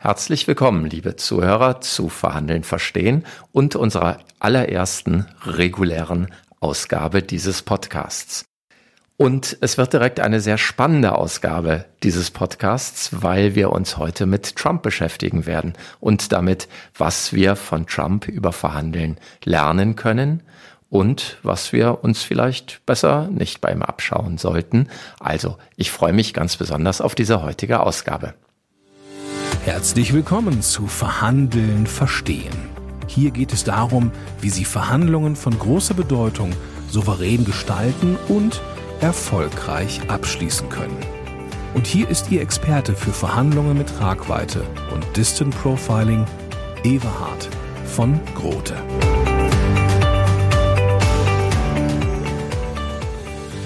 Herzlich willkommen, liebe Zuhörer, zu Verhandeln verstehen und unserer allerersten regulären Ausgabe dieses Podcasts. Und es wird direkt eine sehr spannende Ausgabe dieses Podcasts, weil wir uns heute mit Trump beschäftigen werden und damit, was wir von Trump über Verhandeln lernen können und was wir uns vielleicht besser nicht beim Abschauen sollten. Also, ich freue mich ganz besonders auf diese heutige Ausgabe. Herzlich willkommen zu Verhandeln verstehen. Hier geht es darum, wie Sie Verhandlungen von großer Bedeutung souverän gestalten und erfolgreich abschließen können. Und hier ist Ihr Experte für Verhandlungen mit Tragweite und Distant Profiling, Everhard von Grote.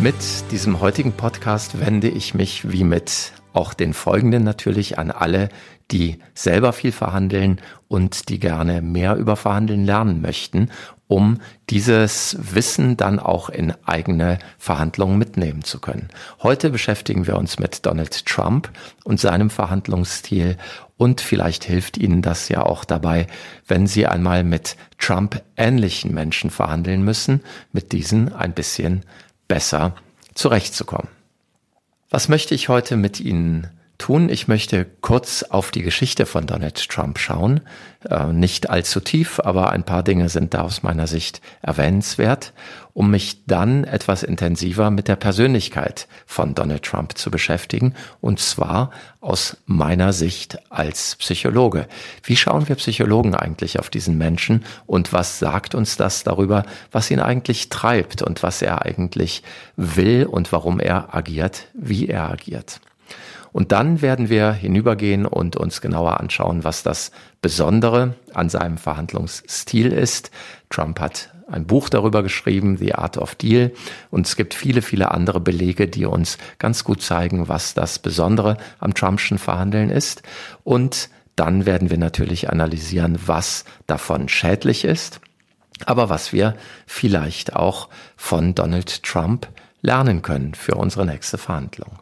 Mit diesem heutigen Podcast wende ich mich wie mit auch den folgenden natürlich an alle, die selber viel verhandeln und die gerne mehr über Verhandeln lernen möchten, um dieses Wissen dann auch in eigene Verhandlungen mitnehmen zu können. Heute beschäftigen wir uns mit Donald Trump und seinem Verhandlungsstil und vielleicht hilft Ihnen das ja auch dabei, wenn Sie einmal mit Trump-ähnlichen Menschen verhandeln müssen, mit diesen ein bisschen besser zurechtzukommen. Was möchte ich heute mit Ihnen tun? Ich möchte kurz auf die Geschichte von Donald Trump schauen. Äh, nicht allzu tief, aber ein paar Dinge sind da aus meiner Sicht erwähnenswert, um mich dann etwas intensiver mit der Persönlichkeit von Donald Trump zu beschäftigen, und zwar aus meiner Sicht als Psychologe. Wie schauen wir Psychologen eigentlich auf diesen Menschen und was sagt uns das darüber, was ihn eigentlich treibt und was er eigentlich will und warum er agiert, wie er agiert? Und dann werden wir hinübergehen und uns genauer anschauen, was das Besondere an seinem Verhandlungsstil ist. Trump hat ein Buch darüber geschrieben, The Art of Deal. Und es gibt viele, viele andere Belege, die uns ganz gut zeigen, was das Besondere am Trumpschen Verhandeln ist. Und dann werden wir natürlich analysieren, was davon schädlich ist, aber was wir vielleicht auch von Donald Trump lernen können für unsere nächste Verhandlung.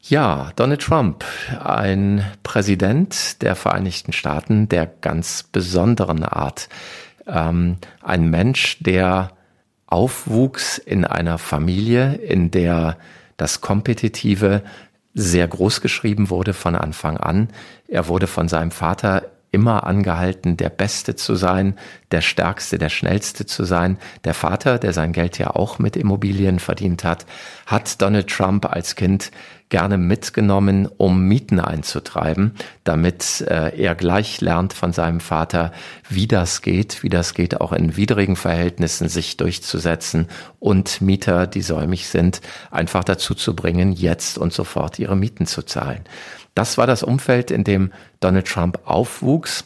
Ja, Donald Trump, ein Präsident der Vereinigten Staaten der ganz besonderen Art. Ähm, ein Mensch, der aufwuchs in einer Familie, in der das Kompetitive sehr groß geschrieben wurde von Anfang an. Er wurde von seinem Vater immer angehalten, der Beste zu sein, der Stärkste, der Schnellste zu sein. Der Vater, der sein Geld ja auch mit Immobilien verdient hat, hat Donald Trump als Kind gerne mitgenommen, um Mieten einzutreiben, damit äh, er gleich lernt von seinem Vater, wie das geht, wie das geht, auch in widrigen Verhältnissen sich durchzusetzen und Mieter, die säumig sind, einfach dazu zu bringen, jetzt und sofort ihre Mieten zu zahlen. Das war das Umfeld, in dem Donald Trump aufwuchs.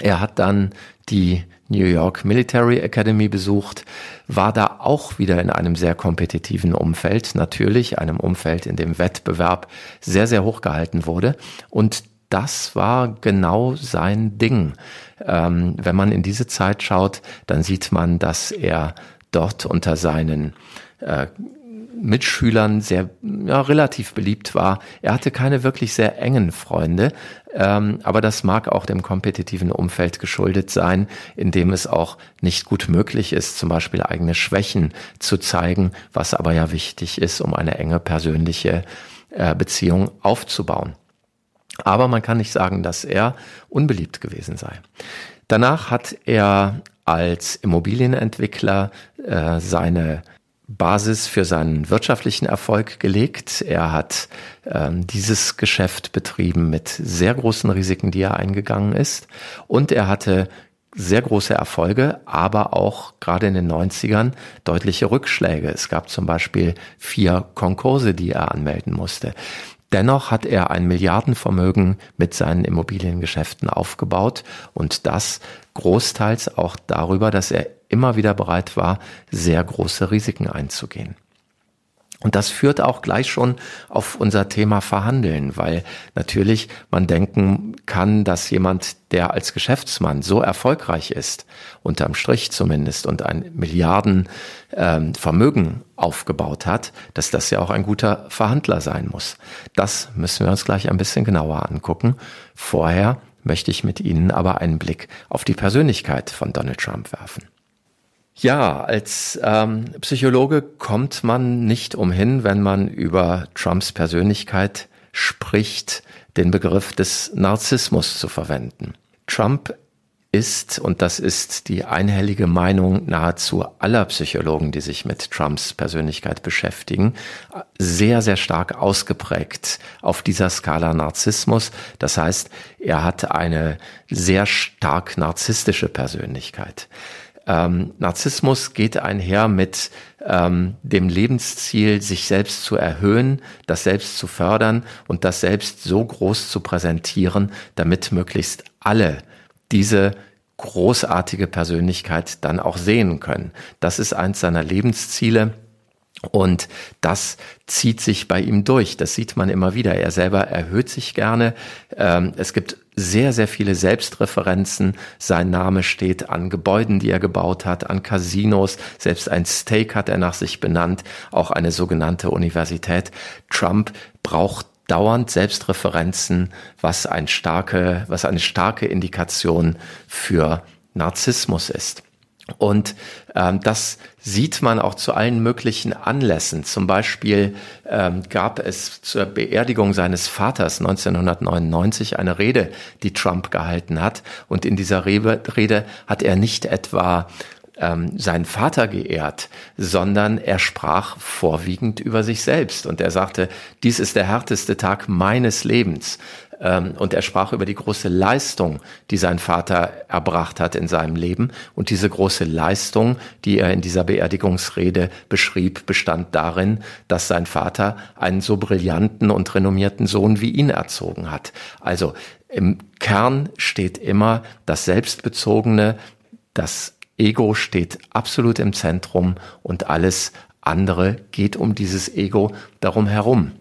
Er hat dann die New York Military Academy besucht, war da auch wieder in einem sehr kompetitiven Umfeld, natürlich einem Umfeld, in dem Wettbewerb sehr, sehr hoch gehalten wurde. Und das war genau sein Ding. Ähm, wenn man in diese Zeit schaut, dann sieht man, dass er dort unter seinen äh, Mitschülern sehr ja, relativ beliebt war. Er hatte keine wirklich sehr engen Freunde, ähm, aber das mag auch dem kompetitiven Umfeld geschuldet sein, in dem es auch nicht gut möglich ist, zum Beispiel eigene Schwächen zu zeigen, was aber ja wichtig ist, um eine enge persönliche äh, Beziehung aufzubauen. Aber man kann nicht sagen, dass er unbeliebt gewesen sei. Danach hat er als Immobilienentwickler äh, seine Basis für seinen wirtschaftlichen Erfolg gelegt. Er hat ähm, dieses Geschäft betrieben mit sehr großen Risiken, die er eingegangen ist. Und er hatte sehr große Erfolge, aber auch gerade in den 90ern deutliche Rückschläge. Es gab zum Beispiel vier Konkurse, die er anmelden musste. Dennoch hat er ein Milliardenvermögen mit seinen Immobiliengeschäften aufgebaut und das großteils auch darüber, dass er immer wieder bereit war, sehr große Risiken einzugehen. Und das führt auch gleich schon auf unser Thema Verhandeln, weil natürlich man denken kann, dass jemand, der als Geschäftsmann so erfolgreich ist, unterm Strich zumindest, und ein Milliardenvermögen ähm, aufgebaut hat, dass das ja auch ein guter Verhandler sein muss. Das müssen wir uns gleich ein bisschen genauer angucken. Vorher möchte ich mit Ihnen aber einen Blick auf die Persönlichkeit von Donald Trump werfen. Ja, als ähm, Psychologe kommt man nicht umhin, wenn man über Trumps Persönlichkeit spricht, den Begriff des Narzissmus zu verwenden. Trump ist, und das ist die einhellige Meinung nahezu aller Psychologen, die sich mit Trumps Persönlichkeit beschäftigen, sehr, sehr stark ausgeprägt auf dieser Skala Narzissmus. Das heißt, er hat eine sehr stark narzisstische Persönlichkeit. Ähm, Narzissmus geht einher mit ähm, dem Lebensziel, sich selbst zu erhöhen, das selbst zu fördern und das selbst so groß zu präsentieren, damit möglichst alle diese großartige Persönlichkeit dann auch sehen können. Das ist eins seiner Lebensziele. Und das zieht sich bei ihm durch. Das sieht man immer wieder. Er selber erhöht sich gerne. Ähm, es gibt sehr, sehr viele Selbstreferenzen. Sein Name steht an Gebäuden, die er gebaut hat, an Casinos. Selbst ein Steak hat er nach sich benannt, auch eine sogenannte Universität. Trump braucht dauernd Selbstreferenzen, was ein starke, was eine starke Indikation für Narzissmus ist. Und ähm, das sieht man auch zu allen möglichen Anlässen. Zum Beispiel ähm, gab es zur Beerdigung seines Vaters 1999 eine Rede, die Trump gehalten hat. Und in dieser Rede, hat er nicht etwa ähm, seinen Vater geehrt, sondern er sprach vorwiegend über sich selbst. Und er sagte, dies ist der härteste Tag meines Lebens. Ähm, und er sprach über die große Leistung, die sein Vater erbracht hat in seinem Leben. Und diese große Leistung, die er in dieser Beerdigungsrede beschrieb, bestand darin, dass sein Vater einen so brillanten und renommierten Sohn wie ihn erzogen hat. Also im Kern steht immer das Selbstbezogene, das Ego steht absolut im Zentrum und alles andere geht um dieses Ego darum herum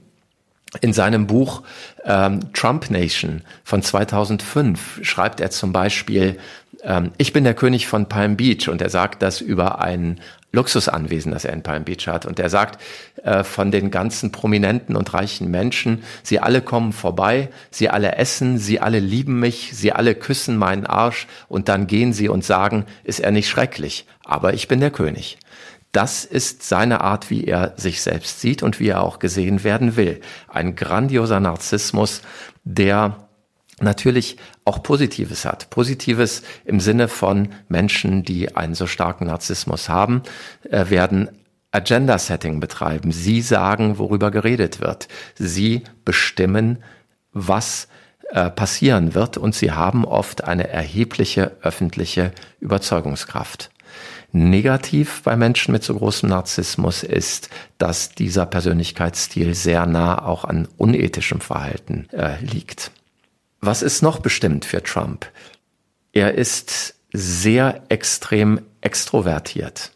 in seinem Buch ähm, Trump Nation von 2005 schreibt er zum Beispiel, ähm, ich bin der König von Palm Beach und er sagt das über ein Luxusanwesen, das er in Palm Beach hat. Und er sagt äh, von den ganzen prominenten und reichen Menschen, sie alle kommen vorbei, sie alle essen, sie alle lieben mich, sie alle küssen meinen Arsch und dann gehen sie und sagen, ist er nicht schrecklich, aber ich bin der König. Das ist seine Art, wie er sich selbst sieht und wie er auch gesehen werden will. Ein grandioser Narzissmus, der natürlich auch Positives hat. Positives im Sinne von Menschen, die einen so starken Narzissmus haben, äh, werden Agenda-Setting betreiben. Sie sagen, worüber geredet wird. Sie bestimmen, was äh, passieren wird und sie haben oft eine erhebliche öffentliche Überzeugungskraft. Negativ bei Menschen mit so großem Narzissmus ist, dass dieser Persönlichkeitsstil sehr nah auch an unethischem Verhalten äh, liegt. Was ist noch bestimmt für Trump? Er ist sehr extrem extrovertiert.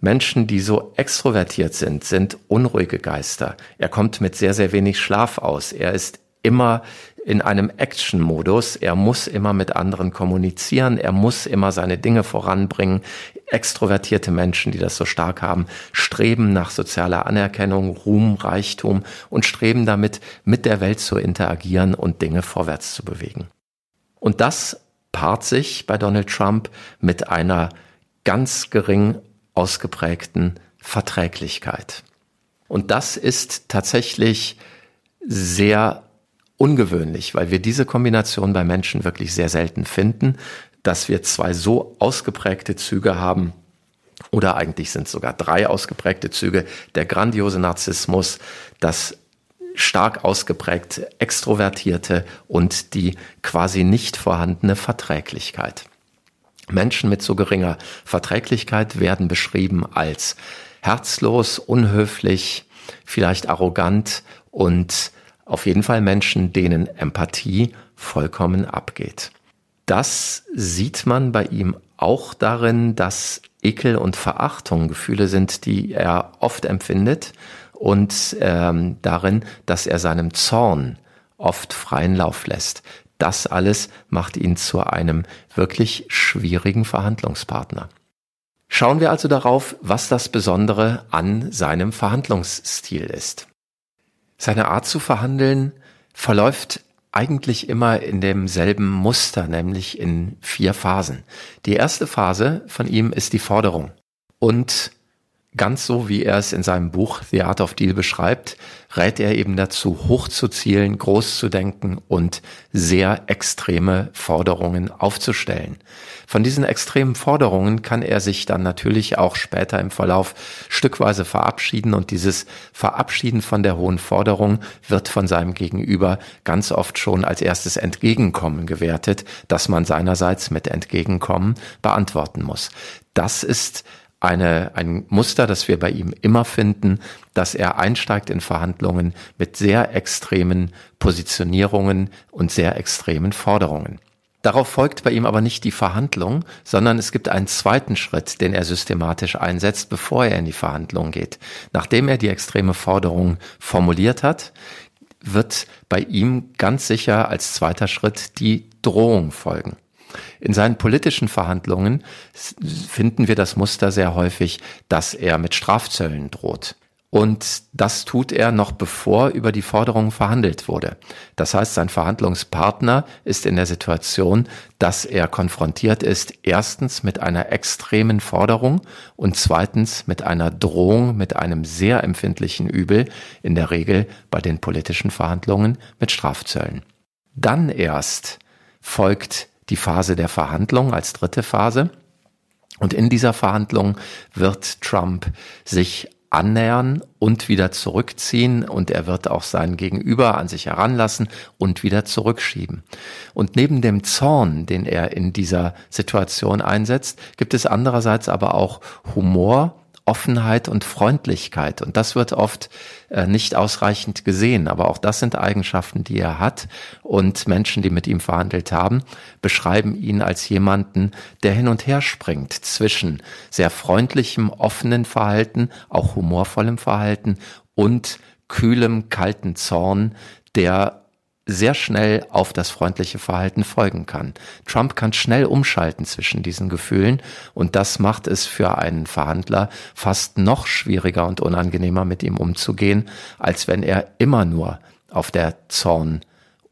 Menschen, die so extrovertiert sind, sind unruhige Geister. Er kommt mit sehr, sehr wenig Schlaf aus. Er ist immer in einem Action-Modus. Er muss immer mit anderen kommunizieren. Er muss immer seine Dinge voranbringen. Extrovertierte Menschen, die das so stark haben, streben nach sozialer Anerkennung, Ruhm, Reichtum und streben damit, mit der Welt zu interagieren und Dinge vorwärts zu bewegen. Und das paart sich bei Donald Trump mit einer ganz gering ausgeprägten Verträglichkeit. Und das ist tatsächlich sehr ungewöhnlich, weil wir diese Kombination bei Menschen wirklich sehr selten finden, dass wir zwei so ausgeprägte Züge haben, oder eigentlich sind es sogar drei ausgeprägte Züge, der grandiose Narzissmus, das stark ausgeprägte Extrovertierte und die quasi nicht vorhandene Verträglichkeit. Menschen mit so geringer Verträglichkeit werden beschrieben als herzlos, unhöflich, vielleicht arrogant und auf jeden Fall Menschen, denen Empathie vollkommen abgeht. Das sieht man bei ihm auch darin, dass Ekel und Verachtung Gefühle sind, die er oft empfindet und ähm, darin, dass er seinem Zorn oft freien Lauf lässt. Das alles macht ihn zu einem wirklich schwierigen Verhandlungspartner. Schauen wir also darauf, was das Besondere an seinem Verhandlungsstil ist. Seine Art zu verhandeln verläuft eigentlich immer in demselben Muster, nämlich in vier Phasen. Die erste Phase von ihm ist die Forderung. Und ganz so, wie er es in seinem Buch The Art of Deal beschreibt, rät er eben dazu, hoch zu zielen, groß zu denken und sehr extreme Forderungen aufzustellen. Von diesen extremen Forderungen kann er sich dann natürlich auch später im Verlauf stückweise verabschieden und dieses Verabschieden von der hohen Forderung wird von seinem Gegenüber ganz oft schon als erstes Entgegenkommen gewertet, das man seinerseits mit Entgegenkommen beantworten muss. Das ist eine, ein Muster, das wir bei ihm immer finden, dass er einsteigt in Verhandlungen mit sehr extremen Positionierungen und sehr extremen Forderungen. Darauf folgt bei ihm aber nicht die Verhandlung, sondern es gibt einen zweiten Schritt, den er systematisch einsetzt, bevor er in die Verhandlung geht. Nachdem er die extreme Forderung formuliert hat, wird bei ihm ganz sicher als zweiter Schritt die Drohung folgen. In seinen politischen Verhandlungen finden wir das Muster sehr häufig, dass er mit Strafzöllen droht. Und das tut er noch bevor über die Forderung verhandelt wurde. Das heißt, sein Verhandlungspartner ist in der Situation, dass er konfrontiert ist, erstens mit einer extremen Forderung und zweitens mit einer Drohung, mit einem sehr empfindlichen Übel, in der Regel bei den politischen Verhandlungen mit Strafzöllen. Dann erst folgt die Phase der Verhandlung als dritte Phase. Und in dieser Verhandlung wird Trump sich annähern und wieder zurückziehen und er wird auch sein Gegenüber an sich heranlassen und wieder zurückschieben. Und neben dem Zorn, den er in dieser Situation einsetzt, gibt es andererseits aber auch Humor Offenheit und Freundlichkeit. Und das wird oft äh, nicht ausreichend gesehen. Aber auch das sind Eigenschaften, die er hat. Und Menschen, die mit ihm verhandelt haben, beschreiben ihn als jemanden, der hin und her springt zwischen sehr freundlichem, offenen Verhalten, auch humorvollem Verhalten und kühlem, kalten Zorn, der sehr schnell auf das freundliche Verhalten folgen kann. Trump kann schnell umschalten zwischen diesen Gefühlen und das macht es für einen Verhandler fast noch schwieriger und unangenehmer mit ihm umzugehen, als wenn er immer nur auf der Zorn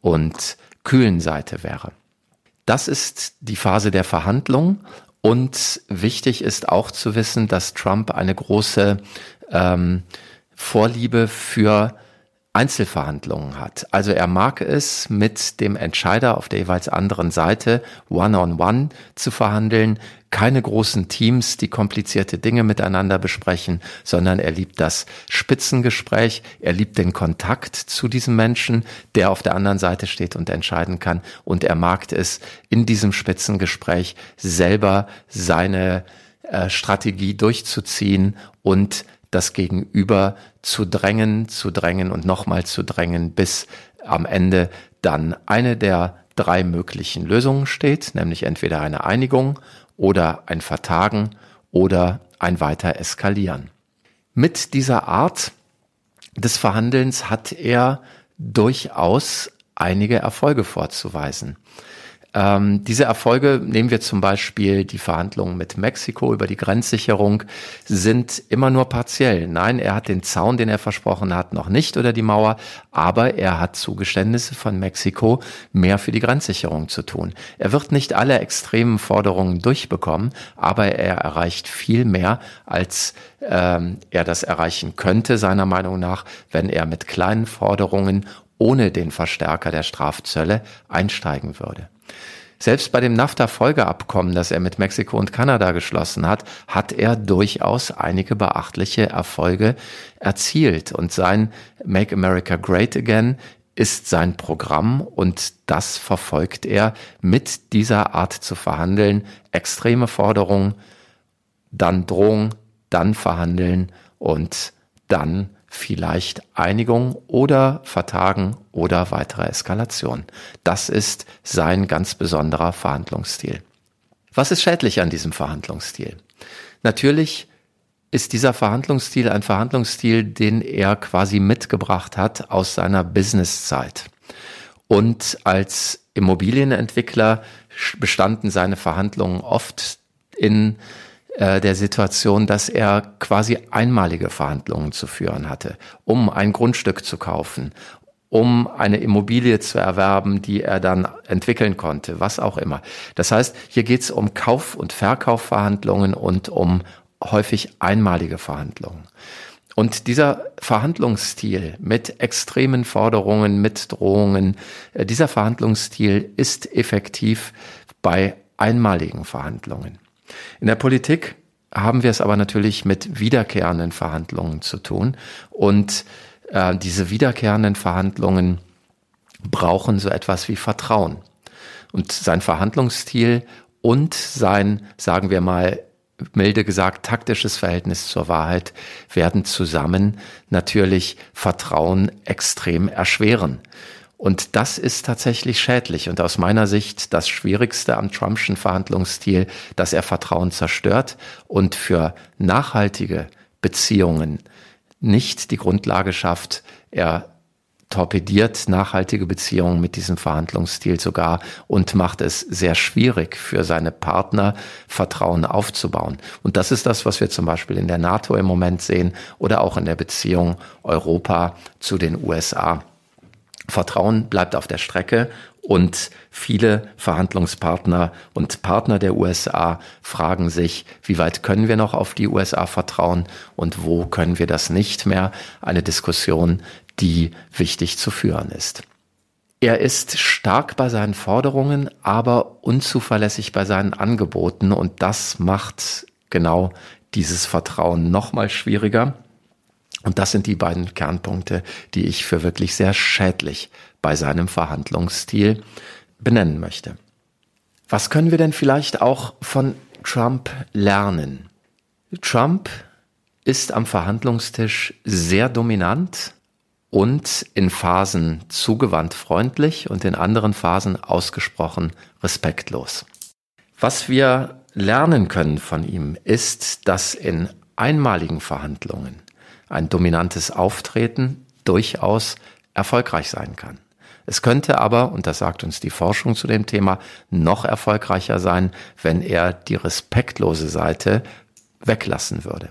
und kühlen Seite wäre. Das ist die Phase der Verhandlung und wichtig ist auch zu wissen, dass Trump eine große ähm, Vorliebe für Einzelverhandlungen hat. Also er mag es, mit dem Entscheider auf der jeweils anderen Seite one-on-one -on -one zu verhandeln, keine großen Teams, die komplizierte Dinge miteinander besprechen, sondern er liebt das Spitzengespräch, er liebt den Kontakt zu diesem Menschen, der auf der anderen Seite steht und entscheiden kann. Und er mag es, in diesem Spitzengespräch selber seine äh, Strategie durchzuziehen und das Gegenüber zu drängen, zu drängen und nochmal zu drängen, bis am Ende dann eine der drei möglichen Lösungen steht, nämlich entweder eine Einigung oder ein Vertagen oder ein weiter Eskalieren. Mit dieser Art des Verhandelns hat er durchaus einige Erfolge vorzuweisen. Ähm, diese Erfolge, nehmen wir zum Beispiel die Verhandlungen mit Mexiko über die Grenzsicherung, sind immer nur partiell. Nein, er hat den Zaun, den er versprochen hat, noch nicht oder die Mauer, aber er hat Zugeständnisse von Mexiko, mehr für die Grenzsicherung zu tun. Er wird nicht alle extremen Forderungen durchbekommen, aber er erreicht viel mehr, als ähm, er das erreichen könnte, seiner Meinung nach, wenn er mit kleinen Forderungen ohne den Verstärker der Strafzölle einsteigen würde. Selbst bei dem NAFTA-Folgeabkommen, das er mit Mexiko und Kanada geschlossen hat, hat er durchaus einige beachtliche Erfolge erzielt. Und sein Make America Great Again ist sein Programm und das verfolgt er mit dieser Art zu verhandeln. Extreme Forderungen, dann Drohung, dann verhandeln und dann vielleicht Einigung oder Vertagen oder weitere Eskalation. Das ist sein ganz besonderer Verhandlungsstil. Was ist schädlich an diesem Verhandlungsstil? Natürlich ist dieser Verhandlungsstil ein Verhandlungsstil, den er quasi mitgebracht hat aus seiner Businesszeit. Und als Immobilienentwickler bestanden seine Verhandlungen oft in der Situation, dass er quasi einmalige Verhandlungen zu führen hatte, um ein Grundstück zu kaufen, um eine Immobilie zu erwerben, die er dann entwickeln konnte, was auch immer. Das heißt, hier geht es um Kauf- und Verkaufverhandlungen und um häufig einmalige Verhandlungen. Und dieser Verhandlungsstil mit extremen Forderungen, mit Drohungen, äh, dieser Verhandlungsstil ist effektiv bei einmaligen Verhandlungen. In der Politik haben wir es aber natürlich mit wiederkehrenden Verhandlungen zu tun. Und äh, diese wiederkehrenden Verhandlungen brauchen so etwas wie Vertrauen. Und sein Verhandlungsstil und sein, sagen wir mal, milde gesagt, taktisches Verhältnis zur Wahrheit werden zusammen natürlich Vertrauen extrem erschweren. Und das ist tatsächlich schädlich und aus meiner Sicht das Schwierigste am Trumpschen Verhandlungsstil, dass er Vertrauen zerstört und für nachhaltige Beziehungen nicht die Grundlage schafft. Er torpediert nachhaltige Beziehungen mit diesem Verhandlungsstil sogar und macht es sehr schwierig für seine Partner, Vertrauen aufzubauen. Und das ist das, was wir zum Beispiel in der NATO im Moment sehen oder auch in der Beziehung Europa zu den USA. Vertrauen bleibt auf der Strecke und viele Verhandlungspartner und Partner der USA fragen sich, wie weit können wir noch auf die USA vertrauen und wo können wir das nicht mehr? Eine Diskussion, die wichtig zu führen ist. Er ist stark bei seinen Forderungen, aber unzuverlässig bei seinen Angeboten und das macht genau dieses Vertrauen nochmal schwieriger. Und das sind die beiden Kernpunkte, die ich für wirklich sehr schädlich bei seinem Verhandlungsstil benennen möchte. Was können wir denn vielleicht auch von Trump lernen? Trump ist am Verhandlungstisch sehr dominant und in Phasen zugewandt freundlich und in anderen Phasen ausgesprochen respektlos. Was wir lernen können von ihm ist, dass in einmaligen Verhandlungen ein dominantes Auftreten durchaus erfolgreich sein kann. Es könnte aber, und das sagt uns die Forschung zu dem Thema, noch erfolgreicher sein, wenn er die respektlose Seite weglassen würde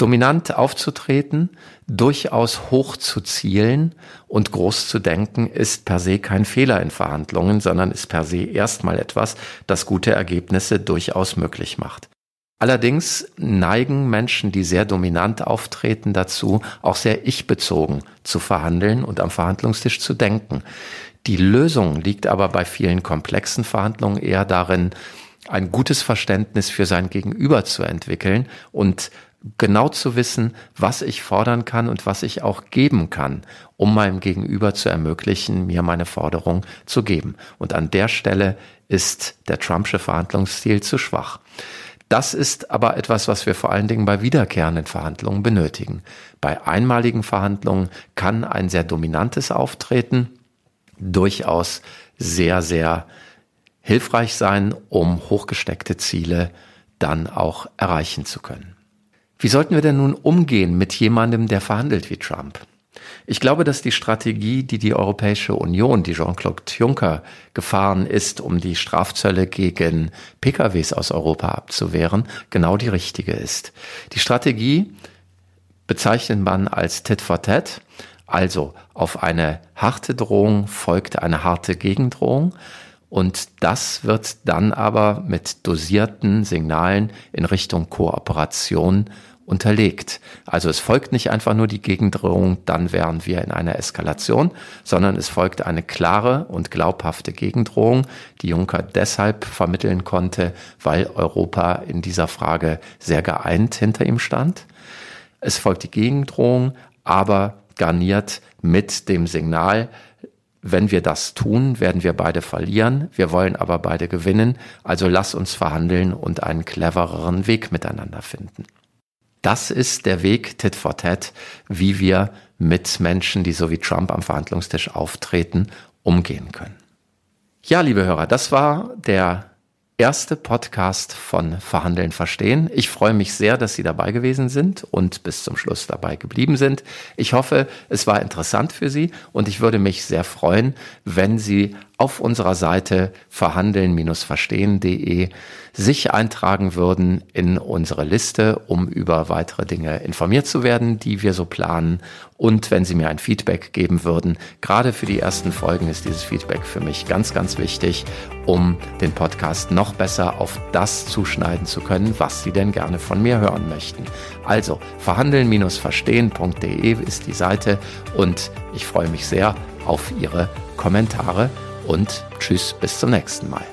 dominant aufzutreten, durchaus hoch zu zielen und groß zu denken, ist per se kein Fehler in Verhandlungen, sondern ist per se erstmal etwas, das gute Ergebnisse durchaus möglich macht. Allerdings neigen Menschen, die sehr dominant auftreten, dazu, auch sehr ich-bezogen zu verhandeln und am Verhandlungstisch zu denken. Die Lösung liegt aber bei vielen komplexen Verhandlungen eher darin, ein gutes Verständnis für sein Gegenüber zu entwickeln und genau zu wissen, was ich fordern kann und was ich auch geben kann, um meinem Gegenüber zu ermöglichen, mir meine Forderung zu geben. Und an der Stelle ist der Trumpsche Verhandlungsstil zu schwach. Das ist aber etwas, was wir vor allen Dingen bei wiederkehrenden Verhandlungen benötigen. Bei einmaligen Verhandlungen kann ein sehr dominantes Auftreten durchaus sehr, sehr hilfreich sein, um hochgesteckte Ziele dann auch erreichen zu können. Wie sollten wir denn nun umgehen mit jemandem, der verhandelt wie Trump? Ich glaube, dass die Strategie, die die Europäische Union, die Jean-Claude Juncker gefahren ist, um die Strafzölle gegen PKWs aus Europa abzuwehren, genau die richtige ist. Die Strategie bezeichnet man als Tit for Tat, also auf eine harte Drohung folgt eine harte Gegendrohung. Und das wird dann aber mit dosierten Signalen in Richtung Kooperation unterlegt. Also es folgt nicht einfach nur die Gegendrohung, dann wären wir in einer Eskalation, sondern es folgt eine klare und glaubhafte Gegendrohung, die Juncker deshalb vermitteln konnte, weil Europa in dieser Frage sehr geeint hinter ihm stand. Es folgt die Gegendrohung, aber garniert mit dem Signal, wenn wir das tun, werden wir beide verlieren, wir wollen aber beide gewinnen, also lass uns verhandeln und einen clevereren Weg miteinander finden. Das ist der Weg Tit for Tat, wie wir mit Menschen, die so wie Trump am Verhandlungstisch auftreten, umgehen können. Ja, liebe Hörer, das war der erste Podcast von Verhandeln verstehen. Ich freue mich sehr, dass Sie dabei gewesen sind und bis zum Schluss dabei geblieben sind. Ich hoffe, es war interessant für Sie und ich würde mich sehr freuen, wenn Sie auf unserer Seite verhandeln-verstehen.de sich eintragen würden in unsere Liste, um über weitere Dinge informiert zu werden, die wir so planen. Und wenn Sie mir ein Feedback geben würden, gerade für die ersten Folgen ist dieses Feedback für mich ganz, ganz wichtig, um den Podcast noch besser auf das zuschneiden zu können, was Sie denn gerne von mir hören möchten. Also verhandeln-verstehen.de ist die Seite und ich freue mich sehr auf Ihre Kommentare und tschüss bis zum nächsten Mal.